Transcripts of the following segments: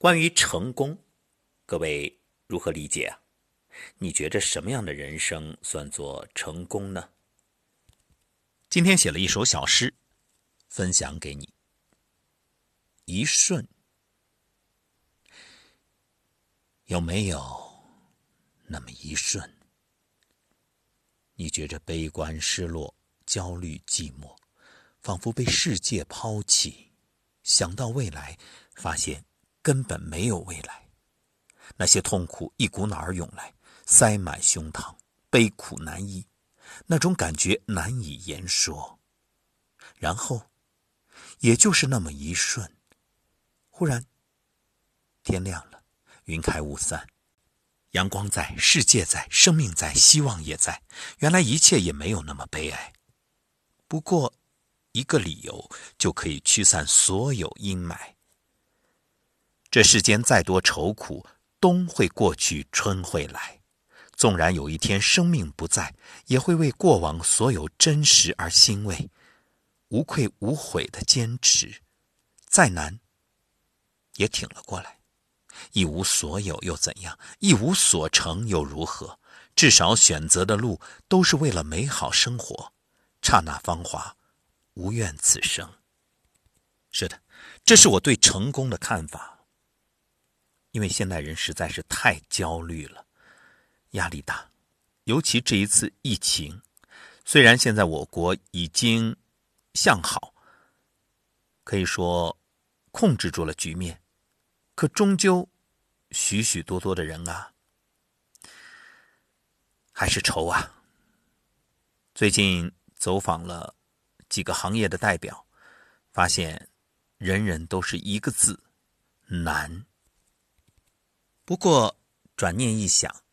关于成功，各位如何理解啊？你觉着什么样的人生算作成功呢？今天写了一首小诗，分享给你。一瞬，有没有那么一瞬，你觉着悲观、失落、焦虑、寂寞，仿佛被世界抛弃？想到未来，发现根本没有未来。那些痛苦一股脑儿涌来，塞满胸膛，悲苦难抑，那种感觉难以言说。然后，也就是那么一瞬。忽然，天亮了，云开雾散，阳光在，世界在，生命在，希望也在。原来一切也没有那么悲哀。不过，一个理由就可以驱散所有阴霾。这世间再多愁苦，冬会过去，春会来。纵然有一天生命不在，也会为过往所有真实而欣慰，无愧无悔的坚持。再难。也挺了过来，一无所有又怎样？一无所成又如何？至少选择的路都是为了美好生活。刹那芳华，无怨此生。是的，这是我对成功的看法。因为现代人实在是太焦虑了，压力大，尤其这一次疫情，虽然现在我国已经向好，可以说控制住了局面。可终究，许许多多的人啊，还是愁啊。最近走访了几个行业的代表，发现人人都是一个字：难。不过转念一想，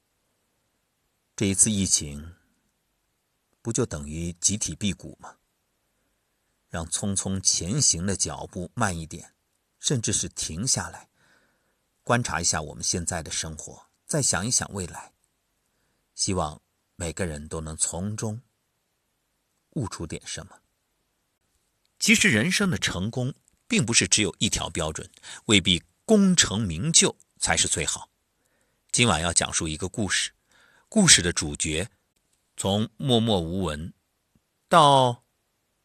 这一次疫情，不就等于集体辟谷吗？让匆匆前行的脚步慢一点，甚至是停下来。观察一下我们现在的生活，再想一想未来。希望每个人都能从中悟出点什么。其实人生的成功并不是只有一条标准，未必功成名就才是最好。今晚要讲述一个故事，故事的主角从默默无闻到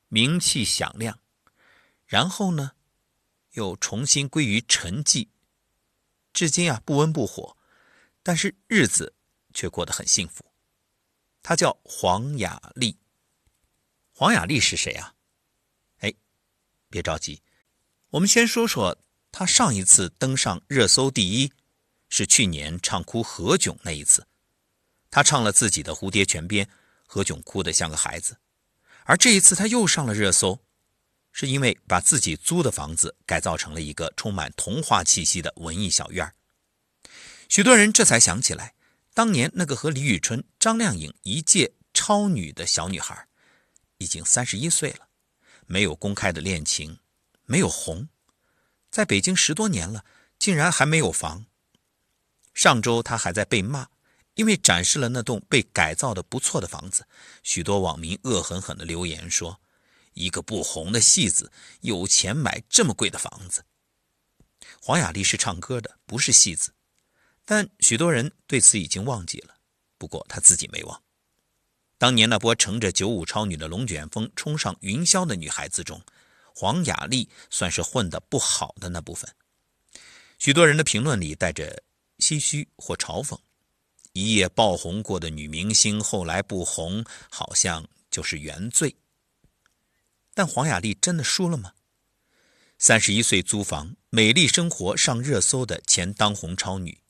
名气响亮，然后呢，又重新归于沉寂。至今啊不温不火，但是日子却过得很幸福。他叫黄雅莉。黄雅莉是谁啊？哎，别着急，我们先说说他上一次登上热搜第一，是去年唱哭何炅那一次。他唱了自己的《蝴蝶泉边》，何炅哭得像个孩子。而这一次他又上了热搜。是因为把自己租的房子改造成了一个充满童话气息的文艺小院许多人这才想起来，当年那个和李宇春、张靓颖一届超女的小女孩，已经三十一岁了，没有公开的恋情，没有红，在北京十多年了，竟然还没有房。上周他还在被骂，因为展示了那栋被改造的不错的房子，许多网民恶狠狠地留言说。一个不红的戏子，有钱买这么贵的房子。黄雅莉是唱歌的，不是戏子，但许多人对此已经忘记了。不过她自己没忘。当年那波乘着九五超女的龙卷风冲上云霄的女孩子中，黄雅莉算是混得不好的那部分。许多人的评论里带着唏嘘或嘲讽：一夜爆红过的女明星，后来不红，好像就是原罪。但黄雅莉真的输了吗？三十一岁租房，美丽生活上热搜的前当红超女，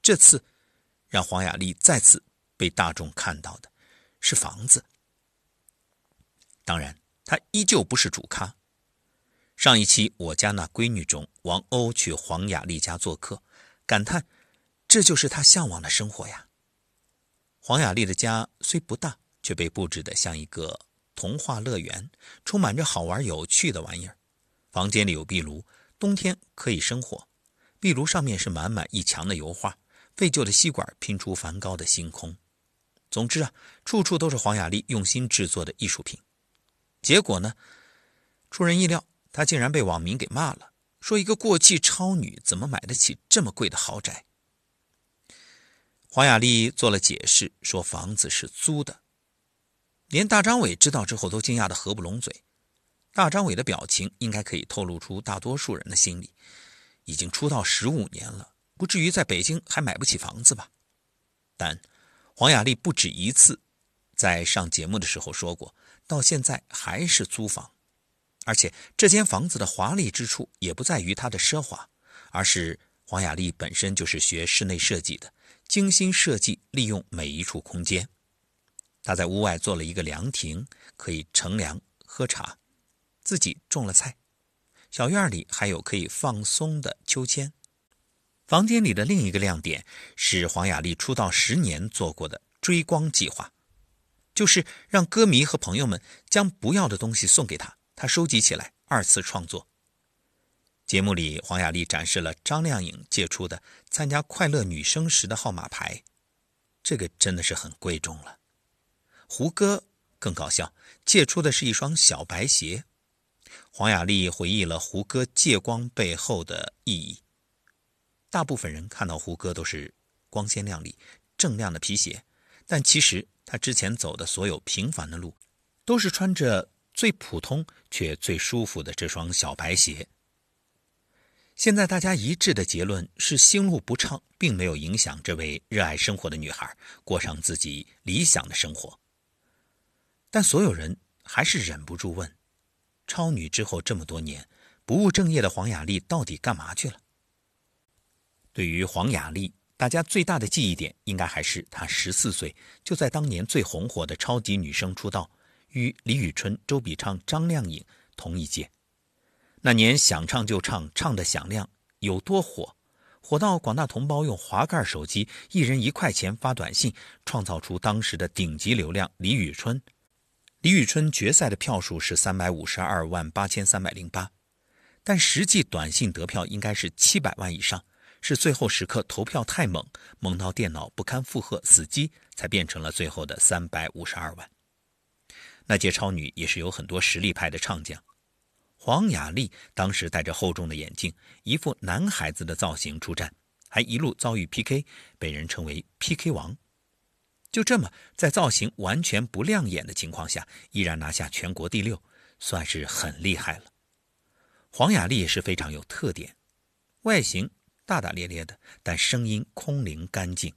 这次让黄雅莉再次被大众看到的是房子。当然，她依旧不是主咖。上一期《我家那闺女》中，王鸥去黄雅莉家做客，感叹这就是她向往的生活呀。黄雅莉的家虽不大，却被布置得像一个。童话乐园充满着好玩有趣的玩意儿，房间里有壁炉，冬天可以生火。壁炉上面是满满一墙的油画，废旧的吸管拼出梵高的星空。总之啊，处处都是黄雅莉用心制作的艺术品。结果呢，出人意料，她竟然被网民给骂了，说一个过气超女怎么买得起这么贵的豪宅？黄雅丽做了解释，说房子是租的。连大张伟知道之后都惊讶的合不拢嘴。大张伟的表情应该可以透露出大多数人的心理。已经出道十五年了，不至于在北京还买不起房子吧？但黄雅丽不止一次在上节目的时候说过，到现在还是租房，而且这间房子的华丽之处也不在于它的奢华，而是黄雅丽本身就是学室内设计的，精心设计利用每一处空间。他在屋外做了一个凉亭，可以乘凉喝茶，自己种了菜。小院里还有可以放松的秋千。房间里的另一个亮点是黄雅莉出道十年做过的追光计划，就是让歌迷和朋友们将不要的东西送给她，她收集起来二次创作。节目里，黄雅莉展示了张靓颖借出的参加快乐女声时的号码牌，这个真的是很贵重了。胡歌更搞笑，借出的是一双小白鞋。黄雅莉回忆了胡歌借光背后的意义。大部分人看到胡歌都是光鲜亮丽、锃亮的皮鞋，但其实他之前走的所有平凡的路，都是穿着最普通却最舒服的这双小白鞋。现在大家一致的结论是，心路不畅并没有影响这位热爱生活的女孩过上自己理想的生活。但所有人还是忍不住问。超女之后这么多年，不务正业的黄雅莉到底干嘛去了？对于黄雅莉，大家最大的记忆点应该还是她十四岁就在当年最红火的超级女声出道，与李宇春、周笔畅、张靓颖同一届。那年想唱就唱，唱的响亮，有多火？火到广大同胞用滑盖手机，一人一块钱发短信，创造出当时的顶级流量。李宇春。李宇春决赛的票数是三百五十二万八千三百零八，但实际短信得票应该是七百万以上，是最后时刻投票太猛，猛到电脑不堪负荷死机，才变成了最后的三百五十二万。那届超女也是有很多实力派的唱将，黄雅莉当时戴着厚重的眼镜，一副男孩子的造型出战，还一路遭遇 PK，被人称为 PK 王。就这么，在造型完全不亮眼的情况下，依然拿下全国第六，算是很厉害了。黄雅莉也是非常有特点，外形大大咧咧的，但声音空灵干净。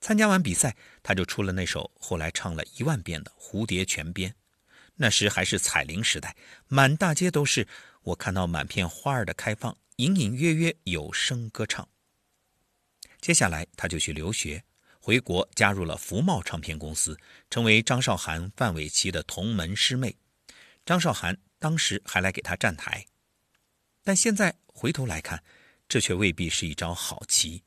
参加完比赛，她就出了那首后来唱了一万遍的《蝴蝶泉边》，那时还是彩铃时代，满大街都是。我看到满片花儿的开放，隐隐约约有声歌唱。接下来，他就去留学。回国加入了福茂唱片公司，成为张韶涵、范玮琪的同门师妹。张韶涵当时还来给他站台，但现在回头来看，这却未必是一招好棋。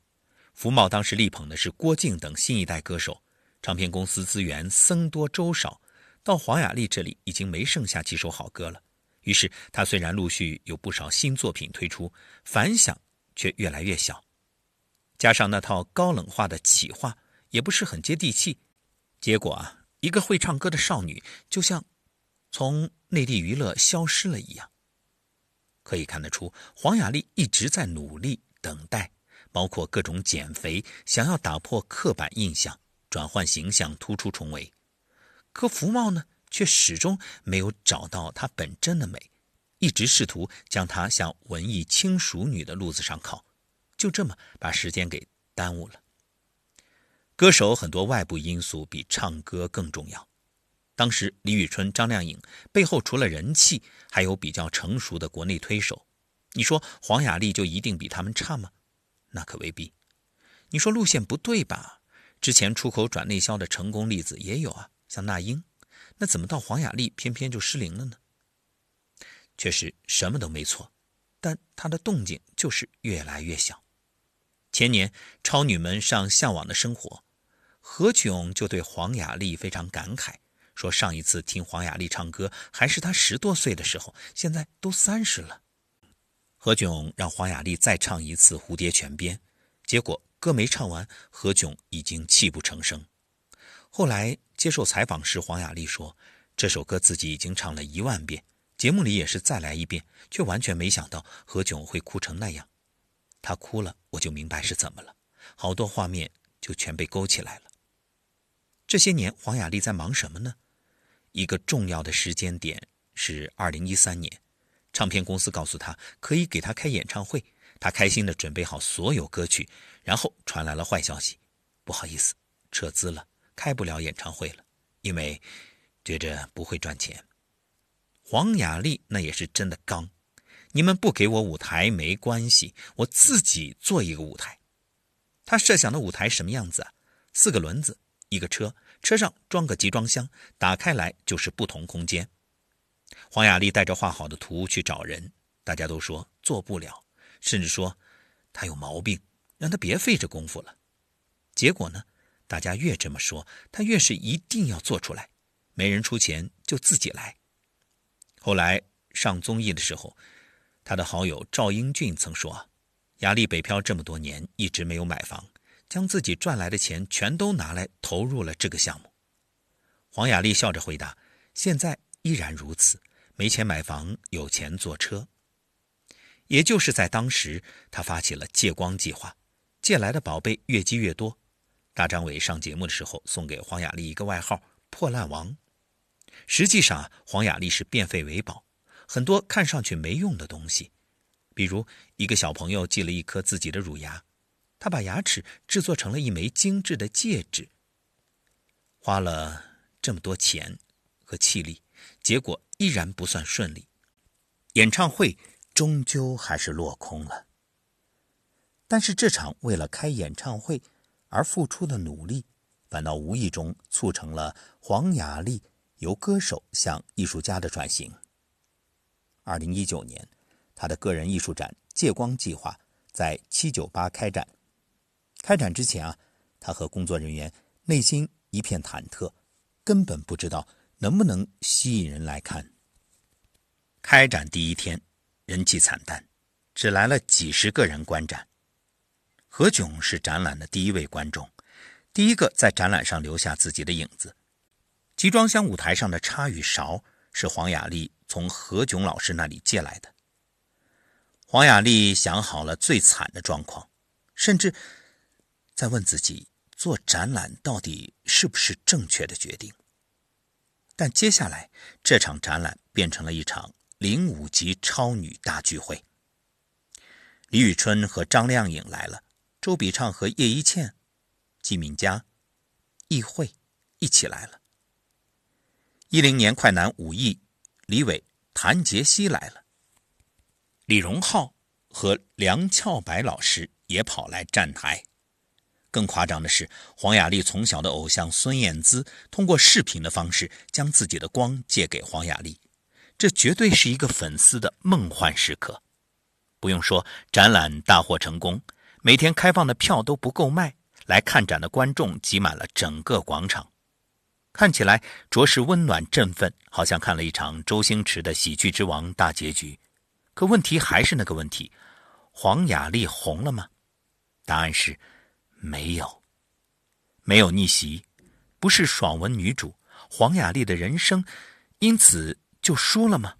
福茂当时力捧的是郭靖等新一代歌手，唱片公司资源僧多粥少，到黄雅莉这里已经没剩下几首好歌了。于是她虽然陆续有不少新作品推出，反响却越来越小。加上那套高冷化的企划。也不是很接地气，结果啊，一个会唱歌的少女就像从内地娱乐消失了一样。可以看得出，黄雅莉一直在努力等待，包括各种减肥，想要打破刻板印象，转换形象，突出重围。可福茂呢，却始终没有找到她本真的美，一直试图将她向文艺轻熟女的路子上靠，就这么把时间给耽误了。歌手很多外部因素比唱歌更重要。当时李宇春、张靓颖背后除了人气，还有比较成熟的国内推手。你说黄雅莉就一定比他们差吗？那可未必。你说路线不对吧？之前出口转内销的成功例子也有啊，像那英。那怎么到黄雅莉偏偏就失灵了呢？确实什么都没错，但她的动静就是越来越小。前年超女们上《向往的生活》。何炅就对黄雅莉非常感慨，说上一次听黄雅莉唱歌还是她十多岁的时候，现在都三十了。何炅让黄雅莉再唱一次《蝴蝶泉边》，结果歌没唱完，何炅已经泣不成声。后来接受采访时，黄雅莉说，这首歌自己已经唱了一万遍，节目里也是再来一遍，却完全没想到何炅会哭成那样。他哭了，我就明白是怎么了，好多画面就全被勾起来了。这些年，黄雅莉在忙什么呢？一个重要的时间点是二零一三年，唱片公司告诉他可以给他开演唱会，他开心的准备好所有歌曲，然后传来了坏消息，不好意思，撤资了，开不了演唱会了，因为觉着不会赚钱。黄雅莉那也是真的刚，你们不给我舞台没关系，我自己做一个舞台。他设想的舞台什么样子啊？四个轮子，一个车，车上装个集装箱，打开来就是不同空间。黄雅莉带着画好的图去找人，大家都说做不了，甚至说他有毛病，让他别费这功夫了。结果呢，大家越这么说，他越是一定要做出来，没人出钱就自己来。后来上综艺的时候，他的好友赵英俊曾说：“雅丽北漂这么多年，一直没有买房，将自己赚来的钱全都拿来投入了这个项目。”黄雅莉笑着回答：“现在依然如此，没钱买房，有钱坐车。”也就是在当时，他发起了借光计划，借来的宝贝越积越多。大张伟上节目的时候，送给黄雅莉一个外号“破烂王”。实际上，黄雅莉是变废为宝，很多看上去没用的东西，比如一个小朋友寄了一颗自己的乳牙，他把牙齿制作成了一枚精致的戒指。花了这么多钱和气力，结果依然不算顺利，演唱会终究还是落空了。但是这场为了开演唱会而付出的努力，反倒无意中促成了黄雅莉。由歌手向艺术家的转型。二零一九年，他的个人艺术展“借光计划”在七九八开展。开展之前啊，他和工作人员内心一片忐忑，根本不知道能不能吸引人来看。开展第一天，人气惨淡，只来了几十个人观展。何炅是展览的第一位观众，第一个在展览上留下自己的影子。集装箱舞台上的叉与勺是黄雅莉从何炅老师那里借来的。黄雅莉想好了最惨的状况，甚至在问自己做展览到底是不是正确的决定。但接下来这场展览变成了一场零五级超女大聚会。李宇春和张靓颖来了，周笔畅和叶一茜、季敏佳、易慧一起来了。一零年快男武艺，李伟、谭杰希来了。李荣浩和梁翘柏老师也跑来站台。更夸张的是，黄雅莉从小的偶像孙燕姿通过视频的方式将自己的光借给黄雅莉，这绝对是一个粉丝的梦幻时刻。不用说，展览大获成功，每天开放的票都不够卖，来看展的观众挤满了整个广场。看起来着实温暖振奋，好像看了一场周星驰的《喜剧之王》大结局。可问题还是那个问题：黄雅莉红了吗？答案是没有，没有逆袭，不是爽文女主，黄雅莉的人生因此就输了吗？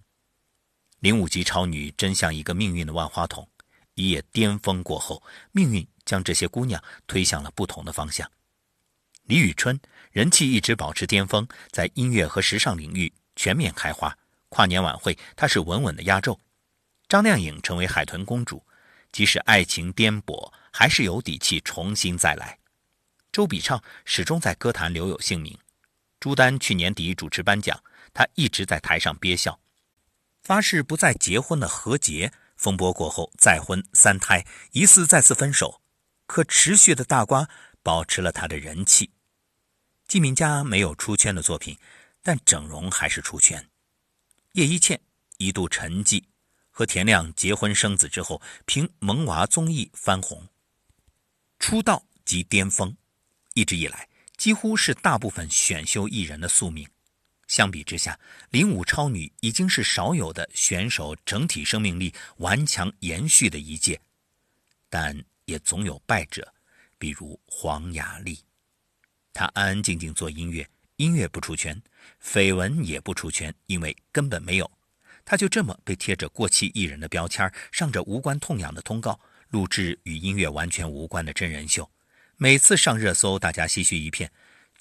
零五级超女真像一个命运的万花筒，一夜巅峰过后，命运将这些姑娘推向了不同的方向。李宇春人气一直保持巅峰，在音乐和时尚领域全面开花。跨年晚会，她是稳稳的压轴。张靓颖成为海豚公主，即使爱情颠簸，还是有底气重新再来。周笔畅始终在歌坛留有姓名。朱丹去年底主持颁奖，她一直在台上憋笑。发誓不再结婚的何洁，风波过后再婚三胎，疑似再次分手，可持续的大瓜保持了他的人气。季敏佳没有出圈的作品，但整容还是出圈。叶一茜一度沉寂，和田亮结婚生子之后，凭《萌娃》综艺翻红。出道即巅峰，一直以来几乎是大部分选秀艺人的宿命。相比之下，零五超女已经是少有的选手整体生命力顽强延续的一届，但也总有败者，比如黄雅莉。她安安静静做音乐，音乐不出圈，绯闻也不出圈，因为根本没有。她就这么被贴着过气艺人的标签，上着无关痛痒的通告，录制与音乐完全无关的真人秀。每次上热搜，大家唏嘘一片，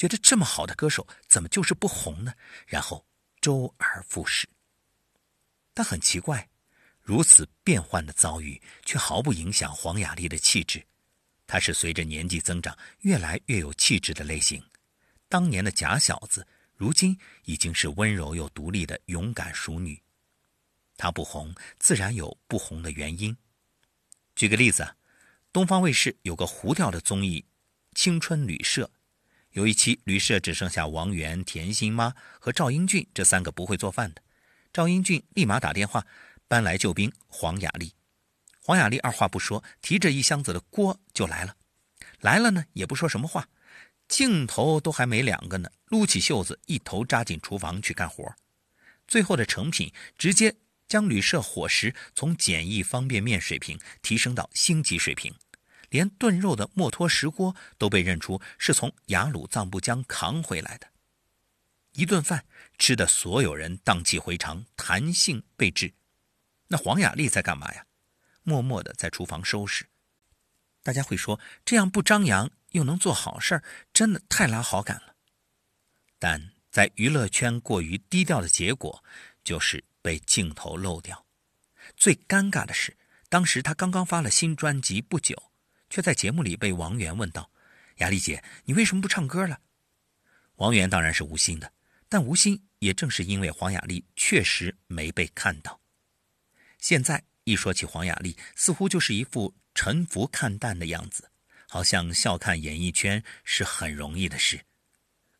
觉得这么好的歌手怎么就是不红呢？然后周而复始。但很奇怪，如此变幻的遭遇却毫不影响黄雅莉的气质。她是随着年纪增长越来越有气质的类型。当年的假小子，如今已经是温柔又独立的勇敢淑女。她不红，自然有不红的原因。举个例子，东方卫视有个糊掉的综艺《青春旅社》，有一期旅社只剩下王源、甜心妈和赵英俊这三个不会做饭的。赵英俊立马打电话搬来救兵黄雅莉，黄雅莉二话不说，提着一箱子的锅就来了。来了呢，也不说什么话，镜头都还没两个呢，撸起袖子一头扎进厨房去干活。最后的成品直接将旅社伙食从简易方便面水平提升到星级水平，连炖肉的墨脱石锅都被认出是从雅鲁藏布江扛回来的。一顿饭吃的所有人荡气回肠，弹性备至。那黄雅莉在干嘛呀？默默的在厨房收拾。大家会说，这样不张扬又能做好事儿，真的太拉好感了。但在娱乐圈过于低调的结果，就是被镜头漏掉。最尴尬的是，当时她刚刚发了新专辑不久，却在节目里被王源问道：“雅丽姐，你为什么不唱歌了？”王源当然是无心的。但无心，也正是因为黄雅莉确实没被看到。现在一说起黄雅莉，似乎就是一副沉浮看淡的样子，好像笑看演艺圈是很容易的事。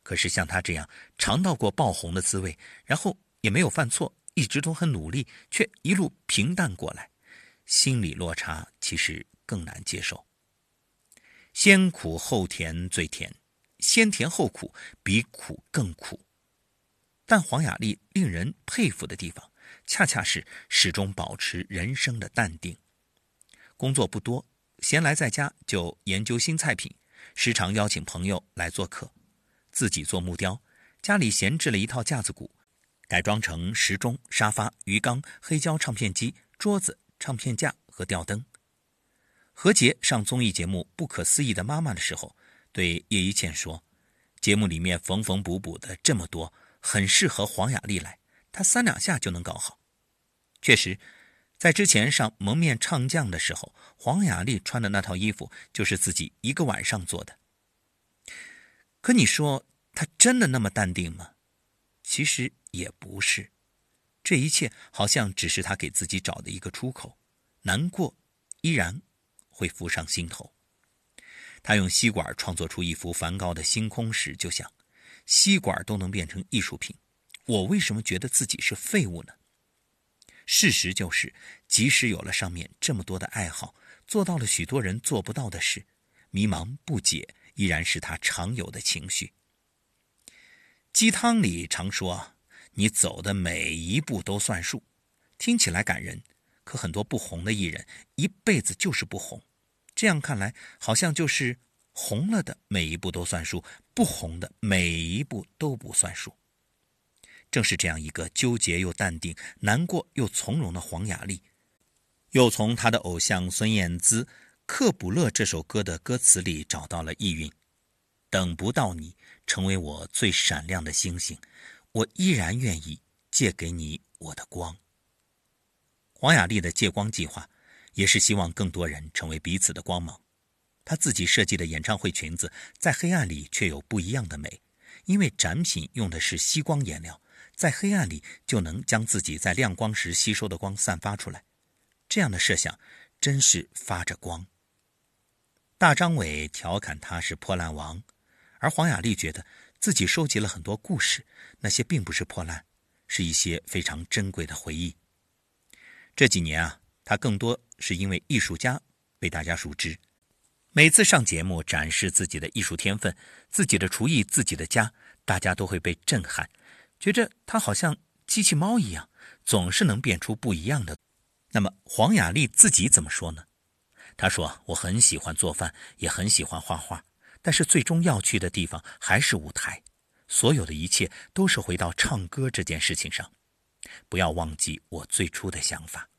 可是像她这样尝到过爆红的滋味，然后也没有犯错，一直都很努力，却一路平淡过来，心理落差其实更难接受。先苦后甜最甜，先甜后苦比苦更苦。但黄雅莉令人佩服的地方，恰恰是始终保持人生的淡定。工作不多，闲来在家就研究新菜品，时常邀请朋友来做客，自己做木雕。家里闲置了一套架子鼓，改装成时钟、沙发、鱼缸、黑胶唱片机、桌子、唱片架和吊灯。何洁上综艺节目《不可思议的妈妈》的时候，对叶一茜说：“节目里面缝缝补补的这么多。”很适合黄雅莉来，她三两下就能搞好。确实，在之前上《蒙面唱将》的时候，黄雅莉穿的那套衣服就是自己一个晚上做的。可你说她真的那么淡定吗？其实也不是，这一切好像只是她给自己找的一个出口。难过依然会浮上心头。他用吸管创作出一幅梵高的星空时，就想。吸管都能变成艺术品，我为什么觉得自己是废物呢？事实就是，即使有了上面这么多的爱好，做到了许多人做不到的事，迷茫不解依然是他常有的情绪。鸡汤里常说：“你走的每一步都算数”，听起来感人。可很多不红的艺人一辈子就是不红，这样看来，好像就是。红了的每一步都算数，不红的每一步都不算数。正是这样一个纠结又淡定、难过又从容的黄雅莉，又从她的偶像孙燕姿《克卜勒》这首歌的歌词里找到了意蕴。等不到你成为我最闪亮的星星，我依然愿意借给你我的光。黄雅莉的借光计划，也是希望更多人成为彼此的光芒。他自己设计的演唱会裙子，在黑暗里却有不一样的美，因为展品用的是吸光颜料，在黑暗里就能将自己在亮光时吸收的光散发出来。这样的设想真是发着光。大张伟调侃他是破烂王，而黄雅莉觉得自己收集了很多故事，那些并不是破烂，是一些非常珍贵的回忆。这几年啊，他更多是因为艺术家被大家熟知。每次上节目展示自己的艺术天分、自己的厨艺、自己的家，大家都会被震撼，觉着他好像机器猫一样，总是能变出不一样的。那么黄雅莉自己怎么说呢？她说：“我很喜欢做饭，也很喜欢画画，但是最终要去的地方还是舞台。所有的一切都是回到唱歌这件事情上。不要忘记我最初的想法。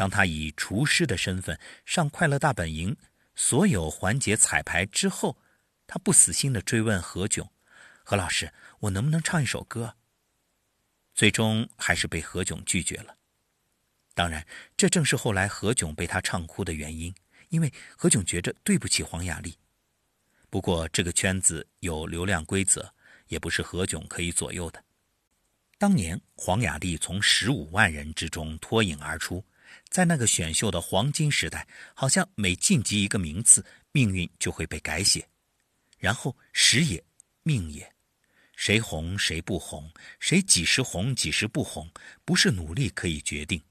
当他以厨师的身份上《快乐大本营》所有环节彩排之后，他不死心地追问何炅：“何老师，我能不能唱一首歌？”最终还是被何炅拒绝了。当然，这正是后来何炅被他唱哭的原因，因为何炅觉着对不起黄雅莉。不过，这个圈子有流量规则，也不是何炅可以左右的。当年黄雅莉从十五万人之中脱颖而出，在那个选秀的黄金时代，好像每晋级一个名次，命运就会被改写。然后时也，命也，谁红谁不红，谁几时红几时不红，不是努力可以决定。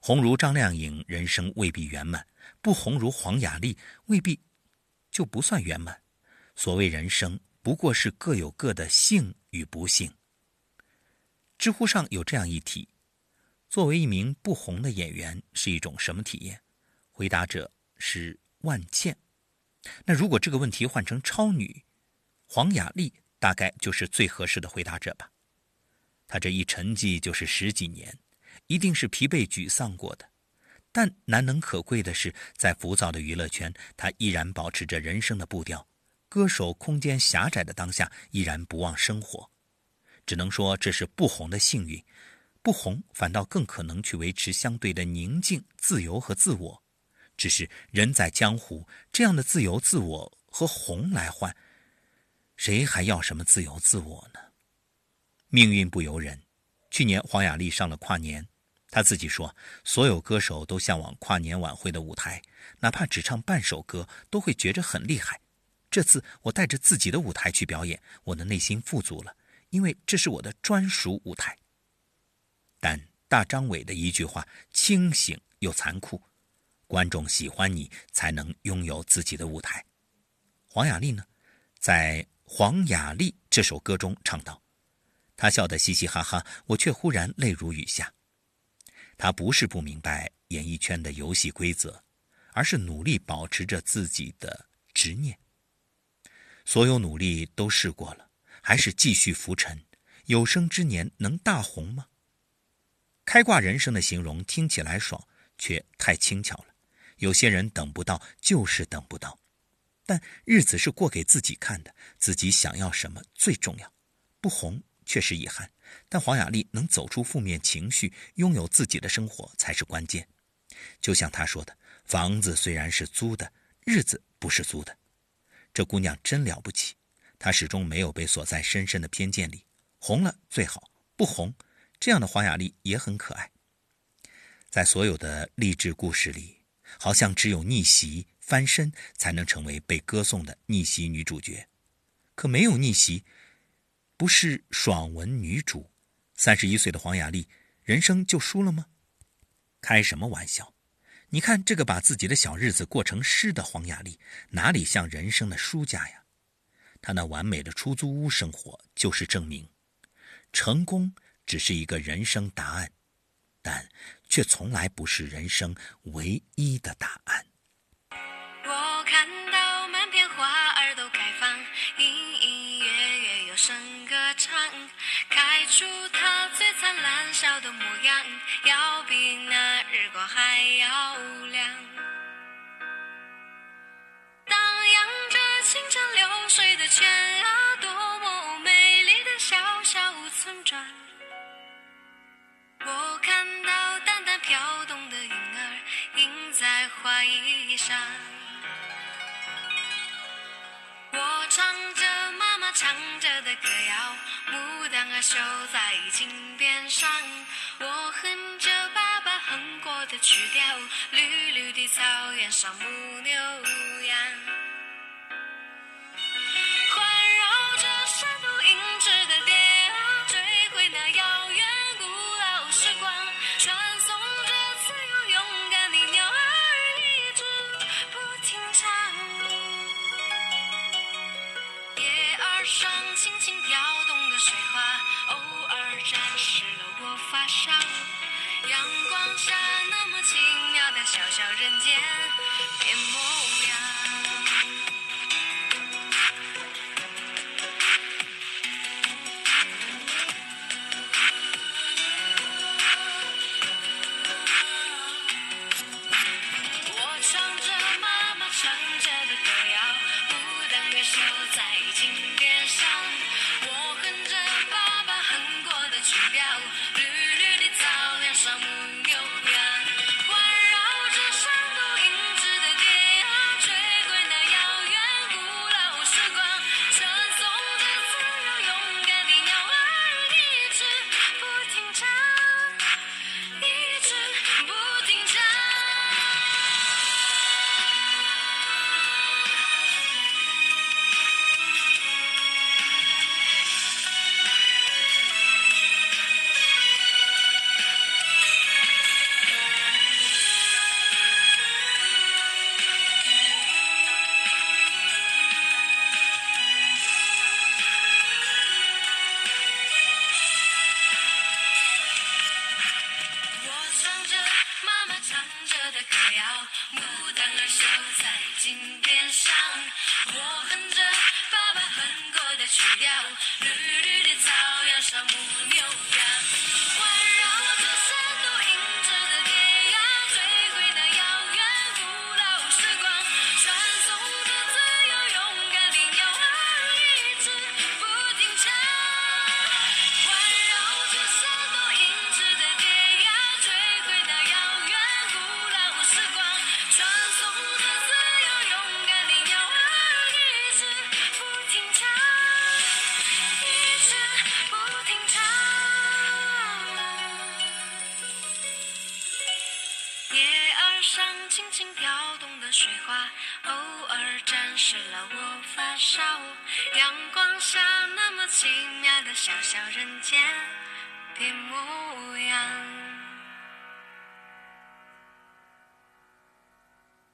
红如张靓颖，人生未必圆满；不红如黄雅莉，未必就不算圆满。所谓人生，不过是各有各的幸与不幸。知乎上有这样一题：作为一名不红的演员是一种什么体验？回答者是万茜。那如果这个问题换成超女，黄雅莉大概就是最合适的回答者吧。她这一沉寂就是十几年，一定是疲惫沮丧过的。但难能可贵的是，在浮躁的娱乐圈，她依然保持着人生的步调。歌手空间狭窄的当下，依然不忘生活，只能说这是不红的幸运。不红反倒更可能去维持相对的宁静、自由和自我。只是人在江湖，这样的自由自我和红来换，谁还要什么自由自我呢？命运不由人。去年黄雅莉上了跨年，她自己说，所有歌手都向往跨年晚会的舞台，哪怕只唱半首歌，都会觉着很厉害。这次我带着自己的舞台去表演，我的内心富足了，因为这是我的专属舞台。但大张伟的一句话清醒又残酷：观众喜欢你，才能拥有自己的舞台。黄雅莉呢，在《黄雅莉》这首歌中唱道：“她笑得嘻嘻哈哈，我却忽然泪如雨下。”她不是不明白演艺圈的游戏规则，而是努力保持着自己的执念。所有努力都试过了，还是继续浮沉。有生之年能大红吗？开挂人生的形容听起来爽，却太轻巧了。有些人等不到，就是等不到。但日子是过给自己看的，自己想要什么最重要。不红确实遗憾，但黄雅莉能走出负面情绪，拥有自己的生活才是关键。就像她说的：“房子虽然是租的，日子不是租的。”这姑娘真了不起，她始终没有被锁在深深的偏见里。红了最好，不红，这样的黄雅莉也很可爱。在所有的励志故事里，好像只有逆袭翻身才能成为被歌颂的逆袭女主角。可没有逆袭，不是爽文女主。三十一岁的黄雅莉，人生就输了吗？开什么玩笑！你看这个把自己的小日子过成诗的黄雅莉，哪里像人生的输家呀？她那完美的出租屋生活就是证明，成功只是一个人生答案，但却从来不是人生唯一的答案。我看到满片花儿都开放，隐隐约约有声歌唱，开出它最灿烂笑的模样，要比那日光还要亮。荡漾着清澈流水的泉啊，多么美丽的小小村庄。我看到淡淡飘动的云儿，映在花衣上。我唱着妈妈唱着的歌谣，牡丹儿绣在襟边上。我哼着爸爸哼过的曲调，绿绿的草原上牧牛羊。环绕着山路银枝的蝶啊，追回那遥霜轻轻飘动的水花，偶尔沾湿了我发梢。阳光下那么奇妙的小小人间变模样。